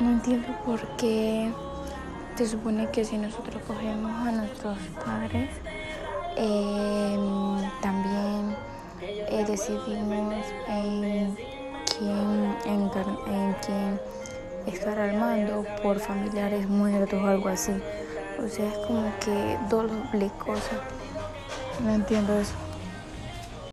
No entiendo por qué se supone que si nosotros cogemos a nuestros padres, eh, también eh, decidimos en quién, en, en quién estar al mando por familiares muertos o algo así. O sea, es como que doble cosa. No entiendo eso.